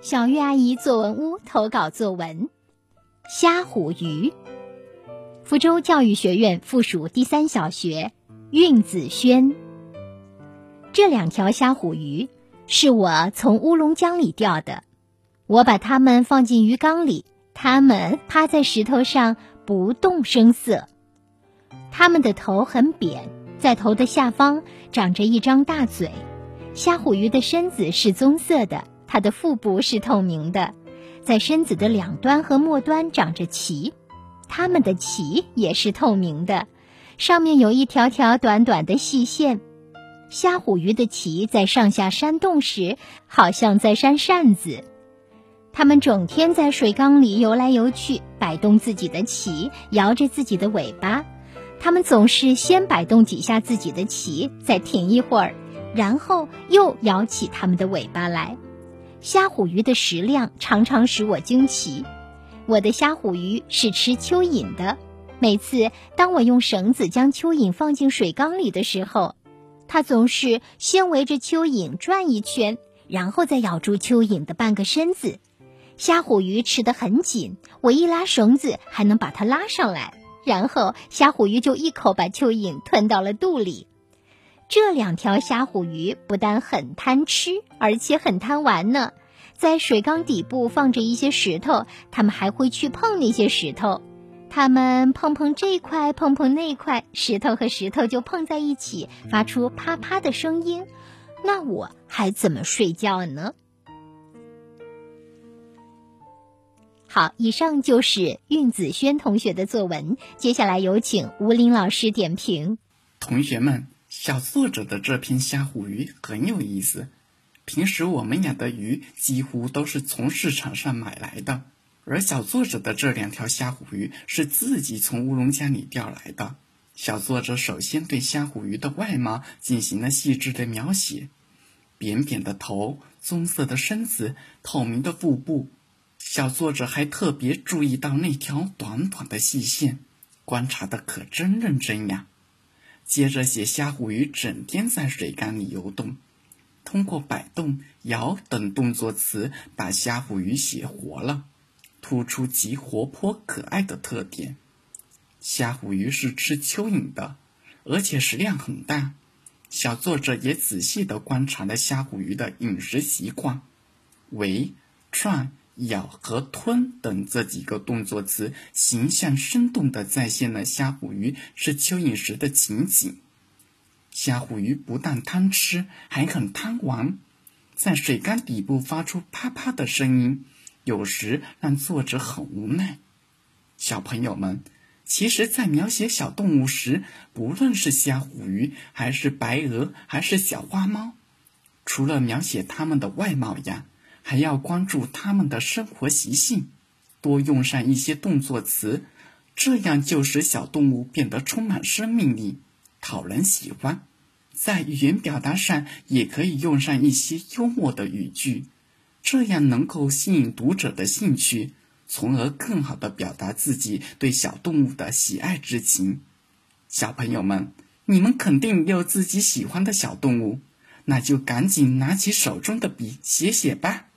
小月阿姨作文屋投稿作文：虾虎鱼。福州教育学院附属第三小学，韵子轩。这两条虾虎鱼是我从乌龙江里钓的，我把它们放进鱼缸里，它们趴在石头上不动声色。它们的头很扁，在头的下方长着一张大嘴。虾虎鱼的身子是棕色的，它的腹部是透明的，在身子的两端和末端长着鳍。它们的鳍也是透明的，上面有一条条短短的细线。虾虎鱼的鳍在上下扇动时，好像在扇扇子。它们整天在水缸里游来游去，摆动自己的鳍，摇着自己的尾巴。它们总是先摆动几下自己的鳍，再停一会儿，然后又摇起它们的尾巴来。虾虎鱼的食量常常使我惊奇。我的虾虎鱼是吃蚯蚓的。每次当我用绳子将蚯蚓放进水缸里的时候，它总是先围着蚯蚓转一圈，然后再咬住蚯蚓的半个身子。虾虎鱼吃得很紧，我一拉绳子还能把它拉上来，然后虾虎鱼就一口把蚯蚓吞到了肚里。这两条虾虎鱼不但很贪吃，而且很贪玩呢。在水缸底部放着一些石头，它们还会去碰那些石头。它们碰碰这块，碰碰那块，石头和石头就碰在一起，发出啪啪的声音。那我还怎么睡觉呢？好，以上就是韵子轩同学的作文。接下来有请吴林老师点评。同学们，小作者的这篇虾虎鱼很有意思。平时我们养的鱼几乎都是从市场上买来的，而小作者的这两条虾虎鱼是自己从乌龙江里钓来的。小作者首先对虾虎鱼的外貌进行了细致的描写：扁扁的头，棕色的身子，透明的腹部。小作者还特别注意到那条短短的细线，观察的可真认真呀。接着写虾虎鱼整天在水缸里游动。通过摆动、摇等动作词，把虾虎鱼写活了，突出其活泼可爱的特点。虾虎鱼是吃蚯蚓的，而且食量很大。小作者也仔细地观察了虾虎鱼的饮食习惯，围、串、咬和吞等这几个动作词，形象生动地再现了虾虎鱼吃蚯蚓时的情景。虾虎鱼不但贪吃，还很贪玩，在水缸底部发出啪啪的声音，有时让作者很无奈。小朋友们，其实，在描写小动物时，不论是虾虎鱼，还是白鹅，还是小花猫，除了描写它们的外貌呀，还要关注它们的生活习性，多用上一些动作词，这样就使小动物变得充满生命力。讨人喜欢，在语言表达上也可以用上一些幽默的语句，这样能够吸引读者的兴趣，从而更好的表达自己对小动物的喜爱之情。小朋友们，你们肯定有自己喜欢的小动物，那就赶紧拿起手中的笔写写吧。